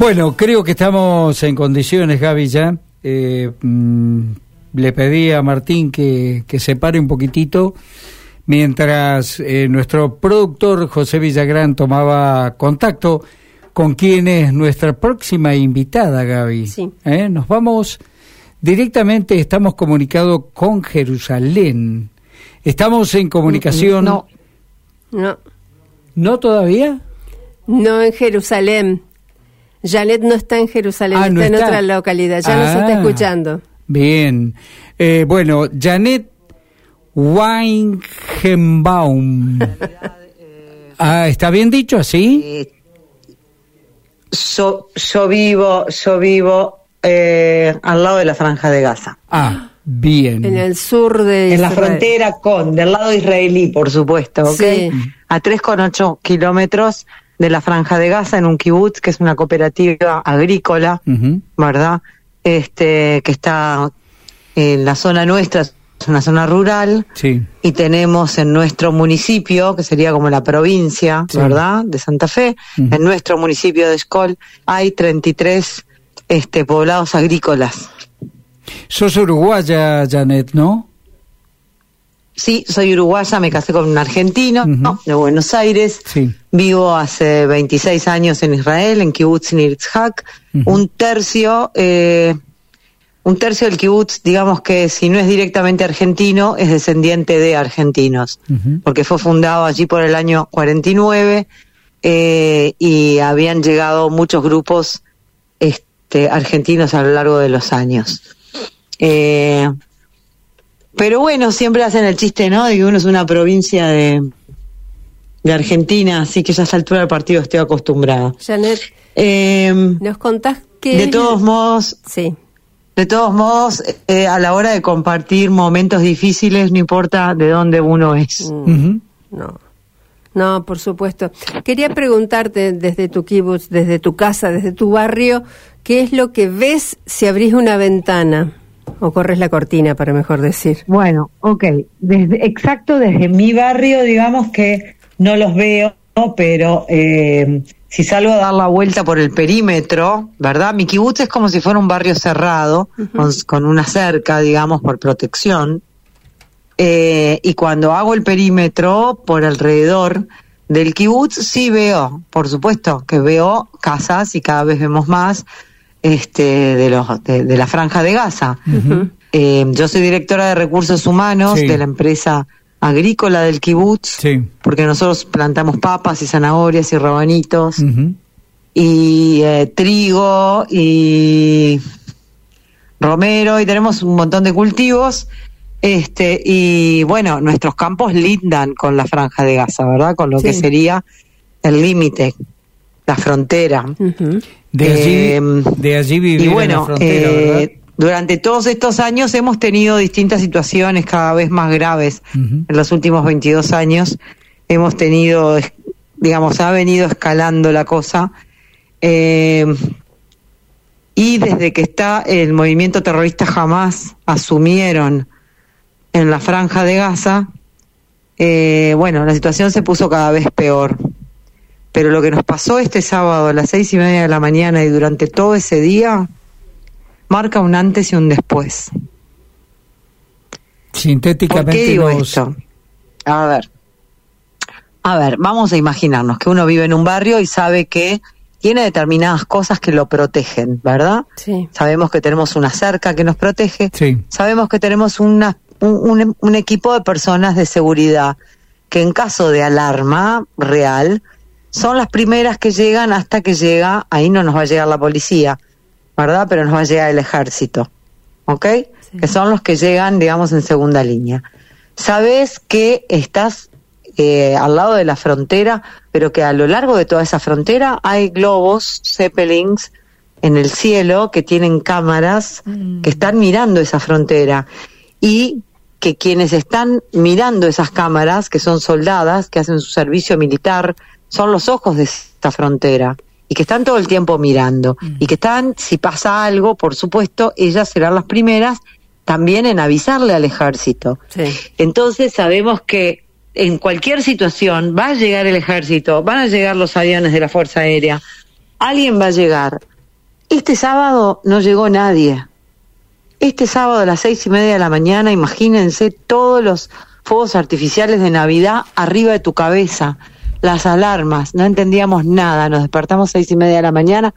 Bueno, creo que estamos en condiciones, Gaby, ya. Eh, mm, le pedí a Martín que, que se pare un poquitito mientras eh, nuestro productor José Villagrán tomaba contacto con quien es nuestra próxima invitada, Gaby. Sí. ¿Eh? Nos vamos directamente, estamos comunicados con Jerusalén. Estamos en comunicación. No, No, ¿No todavía? no en Jerusalén. Janet no está en Jerusalén, Ah, está no en está. otra localidad. Ya nos Ah. está escuchando. Bien. Eh, bueno, Janet Weingenbaum. Ah, ¿está bien dicho así? eh, yo, yo vivo, yo vivo eh, al lado de la franja de Gaza. Ah, bien. En el sur de En la Israel. frontera con, del lado israelí, por supuesto, ¿ok? Sí. A 3,8 kilómetros de la franja de Gaza, en un kibutz, que es una cooperativa agrícola. ¿verdad? Este, que está en la zona nuestra, es una zona rural, Sí. y tenemos en nuestro municipio, que sería como la provincia, Sí. ¿verdad? De Santa Fe, en nuestro municipio de Escol hay 33 este, poblados agrícolas. Sos uruguaya, Janet, ¿no? Sí, soy uruguaya, me casé con un argentino de Buenos Aires. Sí. Vivo hace 26 años en Israel, en Kibbutz Nirtzhak. Ujú. Un tercio, eh, un tercio del Kibbutz, digamos que si no es directamente argentino, es descendiente de argentinos, porque fue fundado allí por el año 49 eh, y habían llegado muchos grupos este, argentinos a lo largo de los años. Eh, pero bueno, siempre hacen el chiste, ¿no? De que uno es una provincia de, de Argentina, así que ya a esta altura del partido estoy acostumbrada. Janet, Eh, ¿nos contás qué de todos modos, Sí. de todos modos, eh, a la hora de compartir momentos difíciles, no importa de dónde uno es. Ujú. No. No, por supuesto. Quería preguntarte desde tu kibutz, desde tu casa, desde tu barrio, ¿qué es lo que ves si abrís una ventana? O corres la cortina, para mejor decir. Bueno, ok. Desde, exacto, desde mi barrio, digamos que no los veo, pero eh, si salgo a dar la vuelta por el perímetro, ¿verdad? Mi kibutz es como si fuera un barrio cerrado, con, con una cerca, digamos, por protección. Eh, y cuando hago el perímetro por alrededor del kibutz, sí veo, por supuesto, que veo casas y cada vez vemos más este, de, los, de, de la franja de Gaza. Eh, yo soy directora de recursos humanos Sí. de la empresa agrícola del kibutz, Sí. porque nosotros plantamos papas y zanahorias y rabanitos y eh, trigo y romero y tenemos un montón de cultivos. Este, y bueno, nuestros campos lindan con la franja de Gaza, ¿verdad? Con lo Sí. que sería el límite, la frontera. De allí, Eh, de allí vivir Y en bueno, la frontera, eh, ¿verdad? durante todos estos años hemos tenido distintas situaciones cada vez más graves. En los últimos 22 años hemos tenido, digamos, ha venido escalando la cosa. Eh, y desde que está el movimiento terrorista jamás asumieron en la franja de Gaza, eh, bueno, la situación se puso cada vez peor. Pero lo que nos pasó este sábado a las seis y media de la mañana y durante todo ese día marca un antes y un después. ¿Por Sintéticamente qué digo nos- esto? A ver. A ver, vamos a imaginarnos que uno vive en un barrio y sabe que tiene determinadas cosas que lo protegen, ¿verdad? Sí. Sabemos que tenemos una cerca que nos protege, Sí. sabemos que tenemos una, un, un- un equipo de personas de seguridad que en caso de alarma real son las primeras que llegan hasta que llega, ahí no nos va a llegar la policía, ¿verdad? Pero nos va a llegar el ejército, ¿ok? Sí. Que son los que llegan, digamos, en segunda línea. Sabes que estás eh, al lado de la frontera, pero que a lo largo de toda esa frontera hay globos, zeppelins en el cielo que tienen cámaras que están mirando esa frontera y que quienes están mirando esas cámaras, que son soldadas, que hacen su servicio militar, son los ojos de esta frontera y que están todo el tiempo mirando y que están, si pasa algo, por supuesto, ellas serán las primeras también en avisarle al ejército. Sí. Entonces sabemos que en cualquier situación va a llegar el ejército, van a llegar los aviones de la Fuerza Aérea, alguien va a llegar Este sábado no llegó nadie. Este sábado a las seis y media de la mañana, imagínense todos los fuegos artificiales de Navidad arriba de tu cabeza, las alarmas, no entendíamos nada, nos despertamos seis y media de la mañana,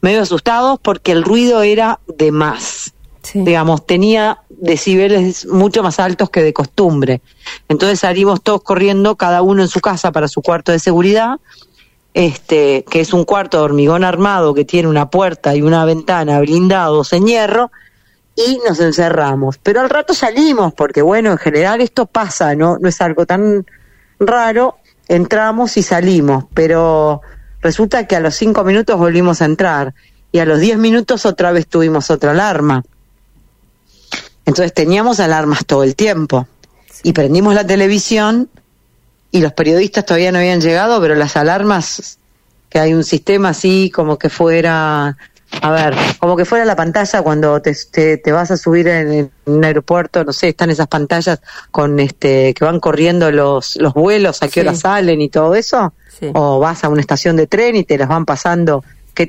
medio asustados porque el ruido era de más. Digamos, tenía decibeles mucho más altos que de costumbre. Entonces salimos todos corriendo, cada uno en su casa para su cuarto de seguridad, este, que es un cuarto de hormigón armado que tiene una puerta y una ventana blindados en hierro, y nos encerramos. Pero al rato salimos, porque bueno, en general esto pasa, ¿no? No es algo tan raro, entramos y salimos, pero resulta que a los cinco minutos volvimos a entrar y a los diez minutos otra vez tuvimos otra alarma. Entonces teníamos alarmas todo el tiempo y prendimos la televisión y los periodistas todavía no habían llegado, pero las alarmas, que hay un sistema así como que fuera a ver, como que fuera la pantalla cuando te, te, vas a subir en, un aeropuerto, no sé, están esas pantallas con este que van corriendo los, los vuelos, a qué hora salen y todo eso, o vas a una estación de tren y te las van pasando qué,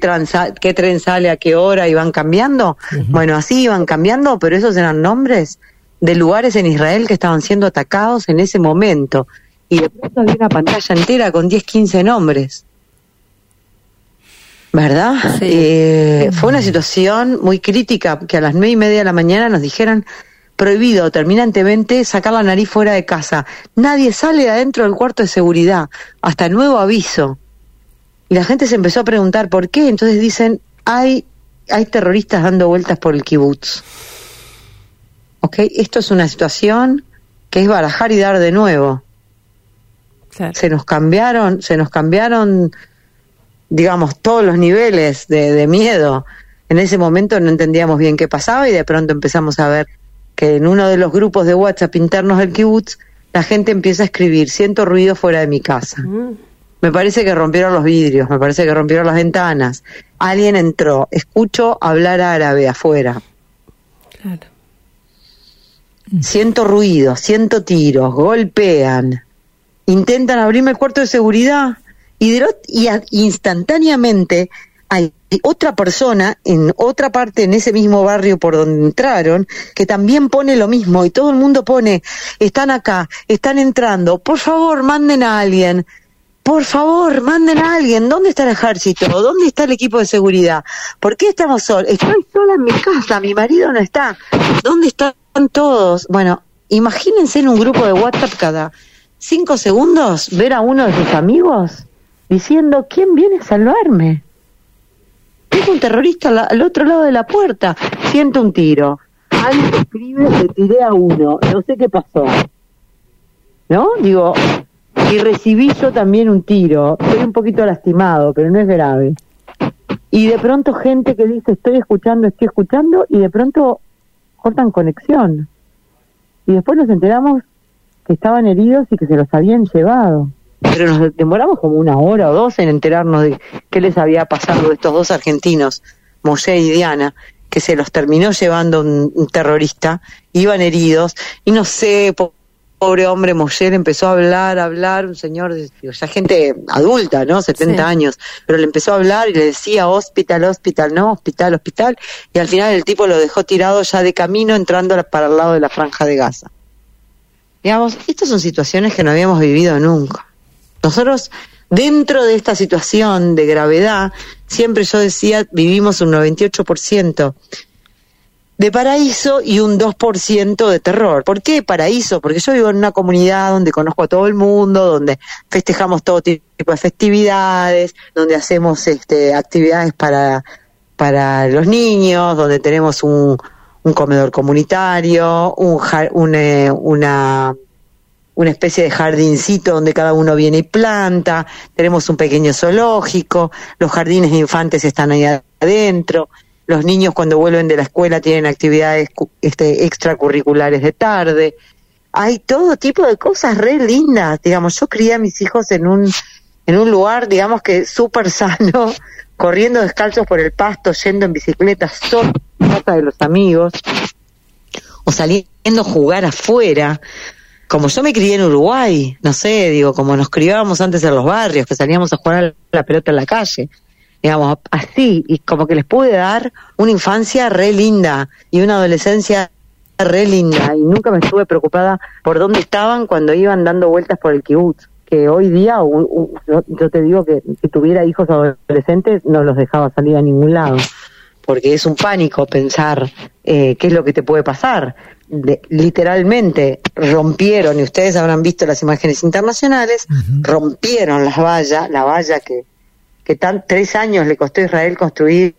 qué tren sale a qué hora y van cambiando. Bueno, así iban cambiando, pero esos eran nombres de lugares en Israel que estaban siendo atacados en ese momento. Y de pronto había una pantalla entera con 10, 15 nombres. ¿Verdad? Eh, fue una situación muy crítica que a las nueve y media de la mañana nos dijeran prohibido terminantemente sacar la nariz fuera de casa. Nadie sale de adentro del cuarto de seguridad, hasta nuevo aviso. Y la gente se empezó a preguntar por qué. Entonces dicen, hay, hay terroristas dando vueltas por el kibutz. ¿Ok? Esto es una situación que es barajar y dar de nuevo. Se nos cambiaron, se nos cambiaron digamos, todos los niveles de, miedo. En ese momento no entendíamos bien qué pasaba y de pronto empezamos a ver que en uno de los grupos de WhatsApp internos del kibutz la gente empieza a escribir, siento ruido fuera de mi casa. Mm. Me parece que rompieron los vidrios, me parece que rompieron las ventanas. Alguien entró, escucho hablar árabe afuera. Claro. Siento ruido, siento tiros, golpean. Intentan abrirme el cuarto de seguridad y, instantáneamente hay otra persona en otra parte en ese mismo barrio por donde entraron que también pone lo mismo y todo el mundo pone están acá, están entrando, por favor manden a alguien, por favor manden a alguien, ¿dónde está el ejército? ¿Dónde está el equipo de seguridad? ¿Por qué estamos solos? Estoy sola en mi casa, mi marido no está, ¿dónde están todos? Bueno, imagínense en un grupo de WhatsApp cada cinco segundos ver a uno de sus amigos diciendo, ¿quién viene a salvarme? Es un terrorista al, otro lado de la puerta. Siento un tiro. Alguien escribe, le tiré a uno. No sé qué pasó. ¿No? Digo, y recibí yo también un tiro. Estoy un poquito lastimado, pero no es grave. Y de pronto gente que dice, estoy escuchando, estoy escuchando, y de pronto cortan conexión. Y después nos enteramos que estaban heridos y que se los habían llevado pero nos demoramos como una hora o dos en enterarnos de qué les había pasado a estos dos argentinos, Moshe y Diana, que se los terminó llevando un, terrorista, iban heridos, y no sé, pobre hombre Moshe empezó a hablar, a hablar, un señor, ya gente adulta, ¿no? 70 años, pero le empezó a hablar y le decía hospital, hospital, no, hospital, hospital, y al final el tipo lo dejó tirado ya de camino entrando para el lado de la franja de Gaza. Digamos, estas son situaciones que no habíamos vivido nunca. Nosotros, dentro de esta situación de gravedad, siempre yo decía, vivimos un 98% de paraíso y un 2% de terror. ¿Por qué paraíso? Porque yo vivo en una comunidad donde conozco a todo el mundo, donde festejamos todo tipo de festividades, donde hacemos este, actividades para, para los niños, donde tenemos un, un comedor comunitario, un, eh, una una especie de jardincito donde cada uno viene y planta, tenemos un pequeño zoológico, los jardines de infantes están ahí adentro, los niños cuando vuelven de la escuela tienen actividades este, extracurriculares de tarde, hay todo tipo de cosas re lindas, digamos, yo crié a mis hijos en un, en un lugar, digamos que súper sano, corriendo descalzos por el pasto, yendo en bicicleta, solo casa de los amigos, o saliendo a jugar afuera, como yo me crié en Uruguay, no sé, digo, como nos criábamos antes en los barrios, que salíamos a jugar a la pelota en la calle. digamos, así, y como que les pude dar una infancia re linda y una adolescencia re linda, y nunca me estuve preocupada por dónde estaban cuando iban dando vueltas por el kibutz, que hoy día, yo, te digo que si tuviera hijos adolescentes, no los dejaba salir a ningún lado, porque es un pánico pensar eh, qué es lo que te puede pasar. literalmente rompieron, y ustedes habrán visto las imágenes internacionales, rompieron las vallas, la valla que que tan, tres años le costó a Israel construir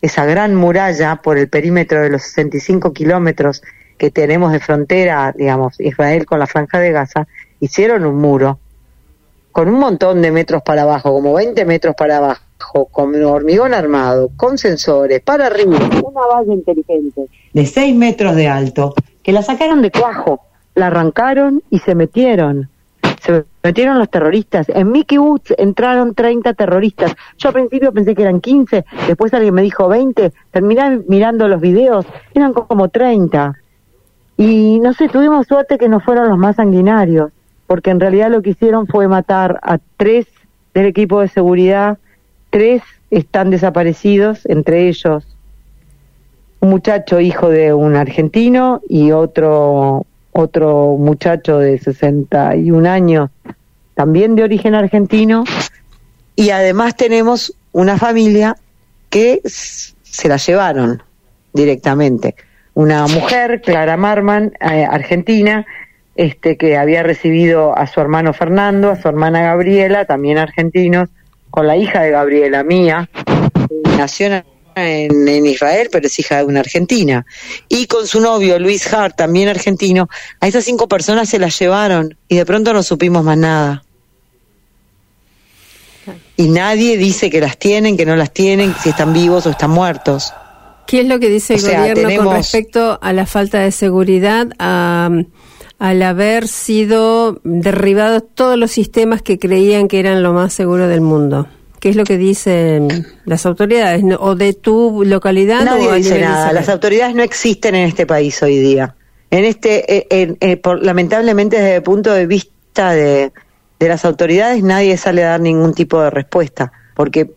esa gran muralla por el perímetro de los 65 kilómetros que tenemos de frontera, digamos, Israel con la franja de Gaza, hicieron un muro con un montón de metros para abajo, como 20 metros para abajo, con hormigón armado, con sensores, para arriba, una valla inteligente. De 6 metros de alto, que la sacaron de cuajo, la arrancaron y se metieron. Se metieron los terroristas. En Mickey Woods entraron 30 terroristas. Yo al principio pensé que eran 15, después alguien me dijo 20, terminé mirando los videos, eran como 30. Y no sé, tuvimos suerte que no fueron los más sanguinarios, porque en realidad lo que hicieron fue matar a tres del equipo de seguridad, tres están desaparecidos, entre ellos un muchacho hijo de un argentino y otro otro muchacho de 61 años, también de origen argentino, y además tenemos una familia que se la llevaron directamente. Una mujer, Clara Marman, eh, argentina, este, que había recibido a su hermano Fernando, a su hermana Gabriela, también argentinos, con la hija de Gabriela, mía, nació en en, Israel, pero es hija de una argentina. Y con su novio, Luis Hart, también argentino, a esas cinco personas se las llevaron y de pronto no supimos más nada. Y nadie dice que las tienen, que no las tienen, si están vivos o están muertos. ¿Qué es lo que dice el gobierno con respecto a la falta de seguridad, al haber sido derribados todos los sistemas que creían que eran lo más seguro del mundo? ¿Qué es lo que dicen las autoridades? ¿O de tu localidad? Nadie dice nada. Las autoridades no existen en este país hoy día. En este, eh, eh, por, lamentablemente, desde el punto de vista de, de las autoridades, nadie sale a dar ningún tipo de respuesta. Porque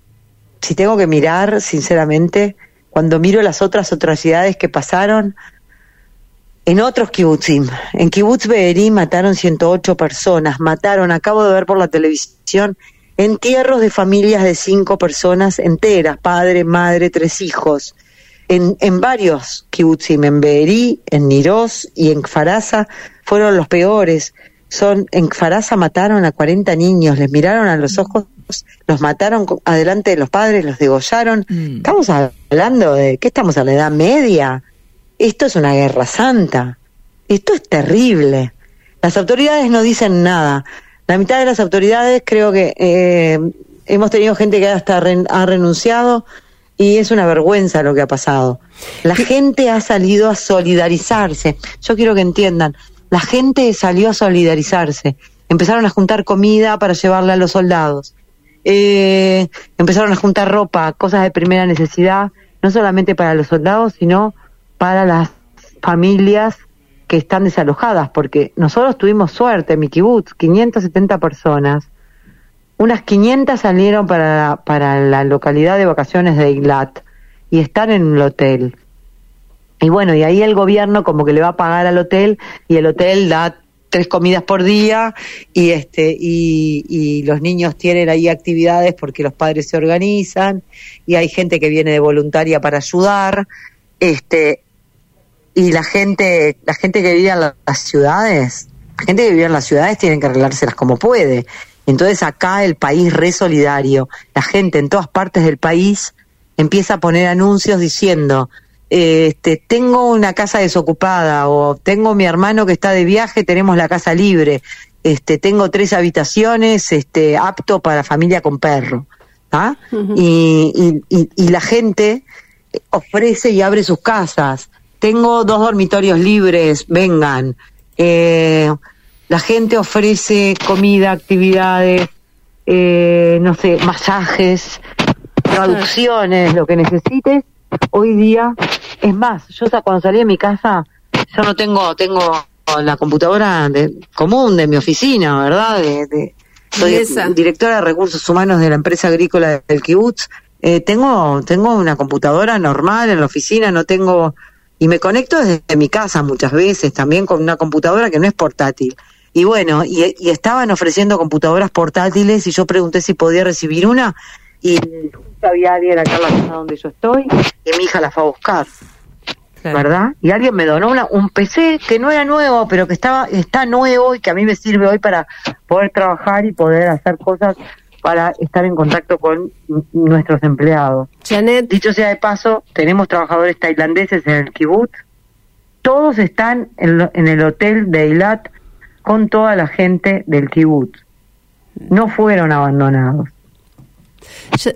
si tengo que mirar, sinceramente, cuando miro las otras atrocidades que pasaron, en otros kibutzim, en kibutz Be'eri mataron 108 personas, mataron, acabo de ver por la televisión, entierros de familias de cinco personas enteras, padre, madre, tres hijos. En, en varios kibutzim, en Be'eri, en Niroz y en Farasa, fueron los peores. Son, en Farasa mataron a 40 niños, les miraron a los ojos, los mataron adelante de los padres, los degollaron. Mm. Estamos hablando de, ¿qué estamos a la Edad Media? Esto es una guerra santa. Esto es terrible. Las autoridades no dicen nada. La mitad de las autoridades creo que eh, hemos tenido gente que hasta ha renunciado y es una vergüenza lo que ha pasado. La gente ha salido a solidarizarse. Yo quiero que entiendan, la gente salió a solidarizarse. Empezaron a juntar comida para llevarle a los soldados. Eh, empezaron a juntar ropa, cosas de primera necesidad, no solamente para los soldados, sino para las familias que están desalojadas, porque nosotros tuvimos suerte mi kibutz, 570 personas, unas 500 salieron para, para la localidad de vacaciones de Iglat y están en un hotel. Y bueno, y ahí el gobierno como que le va a pagar al hotel y el hotel da tres comidas por día y este y, y, los niños tienen ahí actividades porque los padres se organizan y hay gente que viene de voluntaria para ayudar este y la gente, la gente que vive en las ciudades, la gente que vive en las ciudades tienen que arreglárselas como puede. Entonces acá el país re solidario, la gente en todas partes del país empieza a poner anuncios diciendo, este, tengo una casa desocupada o tengo mi hermano que está de viaje, tenemos la casa libre, este, tengo tres habitaciones, este, apto para familia con perro. ¿ah? y, y, y la gente ofrece y abre sus casas tengo dos dormitorios libres, vengan. Eh, la gente ofrece comida, actividades, eh, no sé, masajes, traducciones, lo que necesites. Hoy día, es más, yo cuando salí de mi casa, yo no tengo, tengo la computadora de, común de mi oficina, ¿verdad? De, soy directora de recursos humanos de la empresa agrícola del Kibutz eh, tengo, tengo una computadora normal en la oficina, no tengo, y me conecto desde mi casa muchas veces, también con una computadora que no es portátil. Y bueno, y, y estaban ofreciendo computadoras portátiles y yo pregunté si podía recibir una y justo había alguien acá en la zona donde yo estoy y mi hija la fue a buscar. ¿Verdad? Y alguien me donó una, un PC que no era nuevo, pero que estaba está nuevo y que a mí me sirve hoy para poder trabajar y poder hacer cosas para estar en contacto con nuestros empleados. Janet. Dicho sea de paso, tenemos trabajadores tailandeses en el kibbutz. Todos están en, en el hotel de Eilat con toda la gente del kibbutz. No fueron abandonados.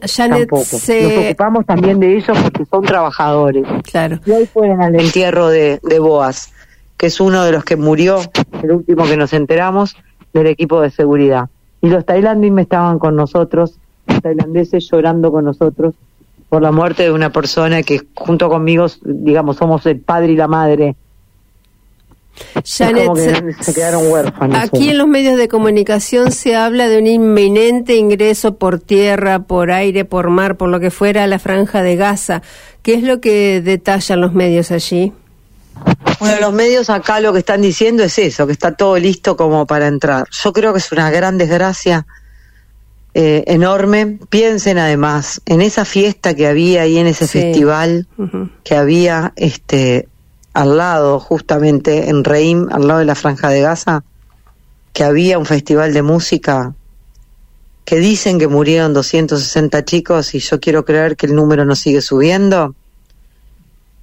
Janet, Tampoco. se... Nos ocupamos también de ellos porque son trabajadores. Claro. Y hoy fueron al entierro de, de Boas, que es uno de los que murió, el último que nos enteramos, del equipo de seguridad. Y los tailandeses estaban con nosotros, los tailandeses llorando con nosotros por la muerte de una persona que junto conmigo, digamos, somos el padre y la madre Janet, que se quedaron huérfanos. Aquí en los medios de comunicación se habla de un inminente ingreso por tierra, por aire, por mar, por lo que fuera a la franja de Gaza. ¿Qué es lo que detallan los medios allí? Bueno, los medios acá lo que están diciendo es eso, que está todo listo como para entrar. Yo creo que es una gran desgracia eh, enorme. Piensen además en esa fiesta que había ahí en ese Sí. festival que había este al lado justamente en Reim, al lado de la franja de Gaza, que había un festival de música que dicen que murieron 260 chicos y yo quiero creer que el número no sigue subiendo.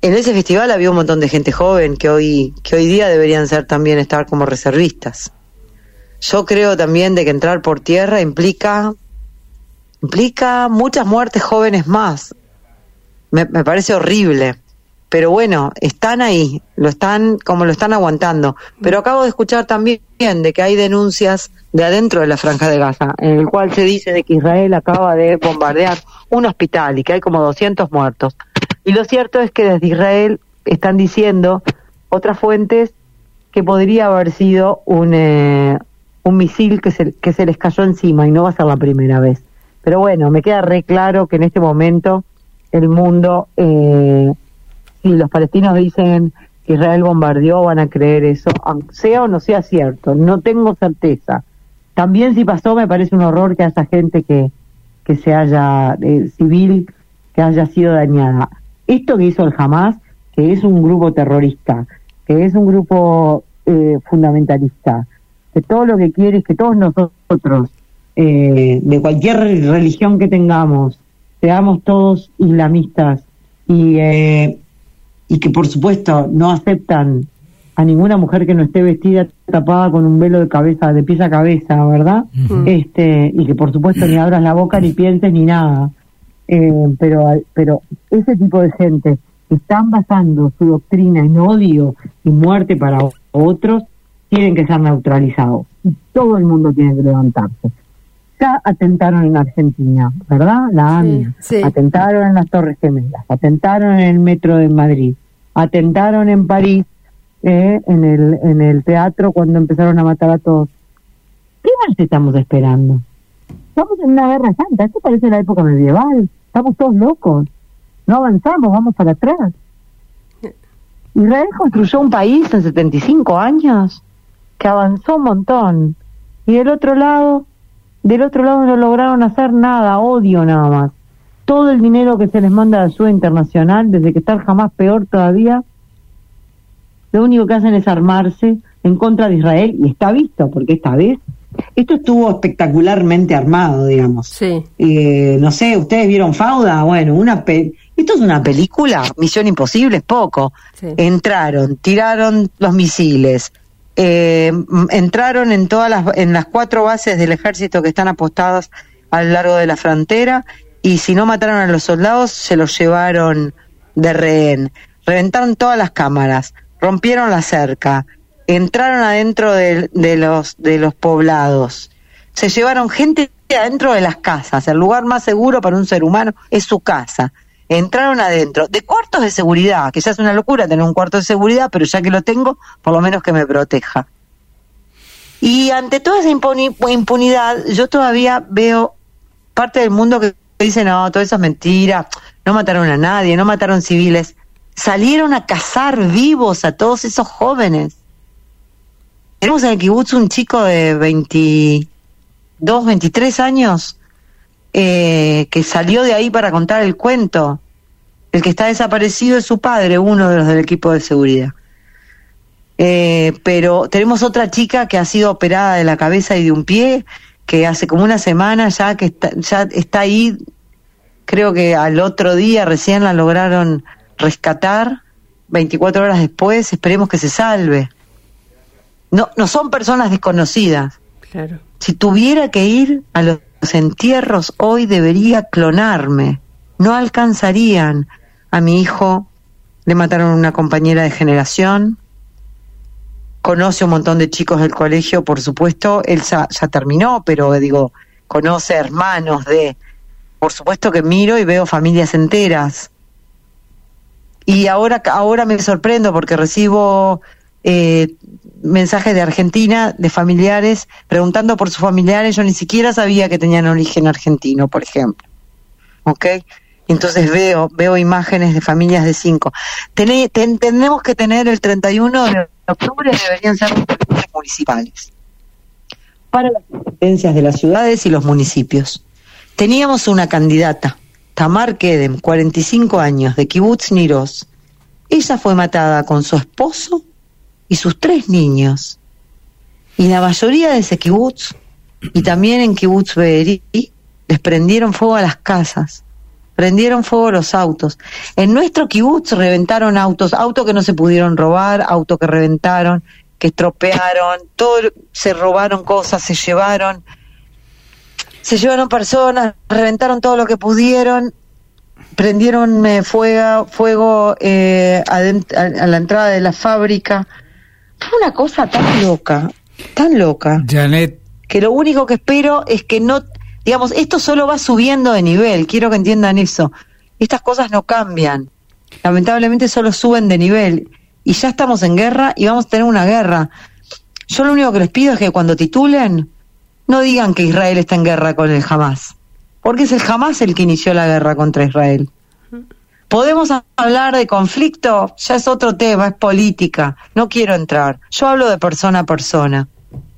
En ese festival había un montón de gente joven que hoy que hoy día deberían ser también estar como reservistas. Yo creo también de que entrar por tierra implica implica muchas muertes jóvenes más. Me, parece horrible. Pero bueno, están ahí, lo están como lo están aguantando. Pero acabo de escuchar también de que hay denuncias de adentro de la franja de Gaza, en el cual se dice de que Israel acaba de bombardear un hospital y que hay como 200 muertos. Y lo cierto es que desde Israel están diciendo otras fuentes que podría haber sido un, eh, un misil que se, que se les cayó encima y no va a ser la primera vez. Pero bueno, me queda re claro que en este momento el mundo, eh, si los palestinos dicen que Israel bombardeó, van a creer eso, sea o no sea cierto, no tengo certeza. También si pasó, me parece un horror que haya gente que, que se haya, eh, civil, que haya sido dañada. Esto que hizo el Hamas, que es un grupo terrorista, que es un grupo eh, fundamentalista, que todo lo que quiere es que todos nosotros, eh, de cualquier religión que tengamos, seamos todos islamistas y, eh, y que por supuesto no aceptan a ninguna mujer que no esté vestida tapada con un velo de cabeza, de pies a cabeza, ¿verdad? Este, y que por supuesto ni abras la boca ni pienses ni nada. Eh, pero, pero ese tipo de gente que están basando su doctrina en odio y muerte para otros, tienen que ser neutralizados. Y todo el mundo tiene que levantarse. Ya atentaron en Argentina, ¿verdad? La AMIA. sí. Atentaron en las Torres Gemelas, atentaron en el metro de Madrid, atentaron en París, eh, en, el, en el teatro cuando empezaron a matar a todos. ¿Qué más estamos esperando? Estamos en una guerra santa, esto parece la época medieval, estamos todos locos, no avanzamos, vamos para atrás. Israel construyó un país en 75 años que avanzó un montón y del otro lado, del otro lado no lograron hacer nada, odio nada más. Todo el dinero que se les manda de ayuda internacional, desde que está jamás peor todavía, lo único que hacen es armarse en contra de Israel y está visto, porque esta vez esto estuvo espectacularmente armado, digamos. Sí. Eh, no sé, ¿ustedes vieron Fauda? Bueno, una pe- esto es una película, Misión Imposible es poco. Sí. Entraron, tiraron los misiles, eh, entraron en todas las, en las cuatro bases del ejército que están apostadas a lo largo de la frontera y si no mataron a los soldados se los llevaron de rehén. Reventaron todas las cámaras, rompieron la cerca, entraron adentro de, los de los poblados, se llevaron gente adentro de las casas. El lugar más seguro para un ser humano es su casa. Entraron adentro de cuartos de seguridad, que ya es una locura tener un cuarto de seguridad, pero ya que lo tengo, por lo menos que me proteja. Y ante toda esa impuni- impunidad, yo todavía veo parte del mundo que dice, no, todo eso es mentira, no mataron a nadie, no mataron civiles. Salieron a cazar vivos a todos esos jóvenes. Tenemos en el kibutz un chico de 22, 23 años eh, que salió de ahí para contar el cuento. El que está desaparecido es su padre, uno de los del equipo de seguridad. Eh, pero tenemos otra chica que ha sido operada de la cabeza y de un pie, que hace como una semana ya que está, ya está ahí, creo que al otro día recién la lograron rescatar, 24 horas después, esperemos que se salve. No, no son personas desconocidas. Claro. Si tuviera que ir a los entierros hoy debería clonarme. No alcanzarían. A mi hijo le mataron una compañera de generación. Conoce un montón de chicos del colegio, por supuesto. Él ya, ya terminó, pero digo, conoce hermanos de... Por supuesto que miro y veo familias enteras. Y ahora, ahora me sorprendo porque recibo eh, mensajes de Argentina, de familiares, preguntando por sus familiares. Yo ni siquiera sabía que tenían origen argentino, por ejemplo. ¿Ok? Entonces veo, veo imágenes de familias de cinco. Tené, ten, tenemos que tener el 31 de octubre, deberían ser municipales. Para las competencias de las ciudades y los municipios. Teníamos una candidata, Tamar Kedem, 45 años, de Kibbutz Niros. Ella fue matada con su esposo y sus tres niños. Y la mayoría de ese kibutz, y también en kibutz Be'eri, les prendieron fuego a las casas, prendieron fuego a los autos. En nuestro kibutz reventaron autos, autos que no se pudieron robar, autos que reventaron, que estropearon, todo, se robaron cosas, se llevaron, se llevaron personas, reventaron todo lo que pudieron, prendieron eh, fuego, fuego eh, a, a la entrada de la fábrica. Fue una cosa tan loca, tan loca. Janet. Que lo único que espero es que no, digamos, esto solo va subiendo de nivel, quiero que entiendan eso. Estas cosas no cambian. Lamentablemente solo suben de nivel. Y ya estamos en guerra y vamos a tener una guerra. Yo lo único que les pido es que cuando titulen, no digan que Israel está en guerra con el Hamas. Porque es el Hamas el que inició la guerra contra Israel. Podemos hablar de conflicto, ya es otro tema, es política, no quiero entrar. Yo hablo de persona a persona.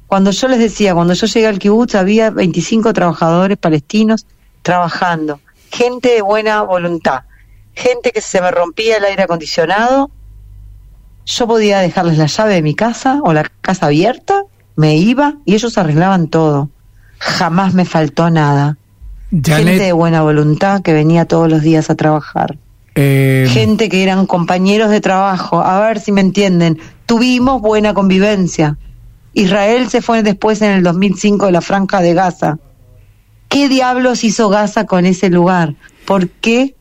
Cuando yo les decía, cuando yo llegué al kibutz había 25 trabajadores palestinos trabajando, gente de buena voluntad, gente que se me rompía el aire acondicionado, yo podía dejarles la llave de mi casa o la casa abierta, me iba y ellos arreglaban todo. Jamás me faltó nada. Janet, gente de buena voluntad que venía todos los días a trabajar. Eh, gente que eran compañeros de trabajo, a ver si me entienden, tuvimos buena convivencia. Israel se fue después en el 2005 de la franja de Gaza. ¿Qué diablos hizo Gaza con ese lugar? ¿Por qué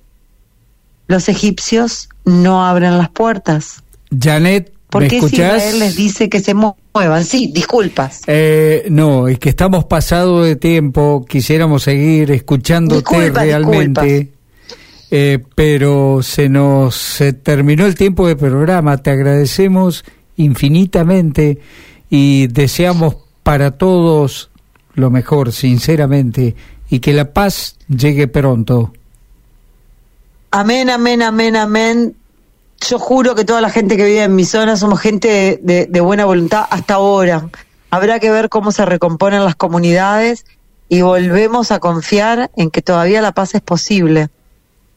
los egipcios no abren las puertas? Janet, ¿Por ¿me qué si escuchás? Israel les dice que se muevan? Sí, disculpas. Eh, no, es que estamos pasado de tiempo, quisiéramos seguir escuchándote realmente, eh, pero se nos se terminó el tiempo de programa, te agradecemos infinitamente y deseamos para todos lo mejor, sinceramente, y que la paz llegue pronto. Amén, amén, amén, amén. Yo juro que toda la gente que vive en mi zona somos gente de, buena voluntad hasta ahora. Habrá que ver cómo se recomponen las comunidades y volvemos a confiar en que todavía la paz es posible.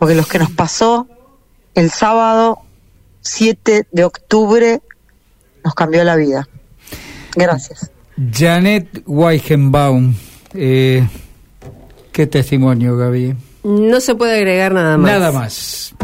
Porque lo que nos pasó el sábado 7 de octubre nos cambió la vida. Gracias. Janet Weichenbaum, eh, qué testimonio, Gaby. No se puede agregar nada más. Nada más.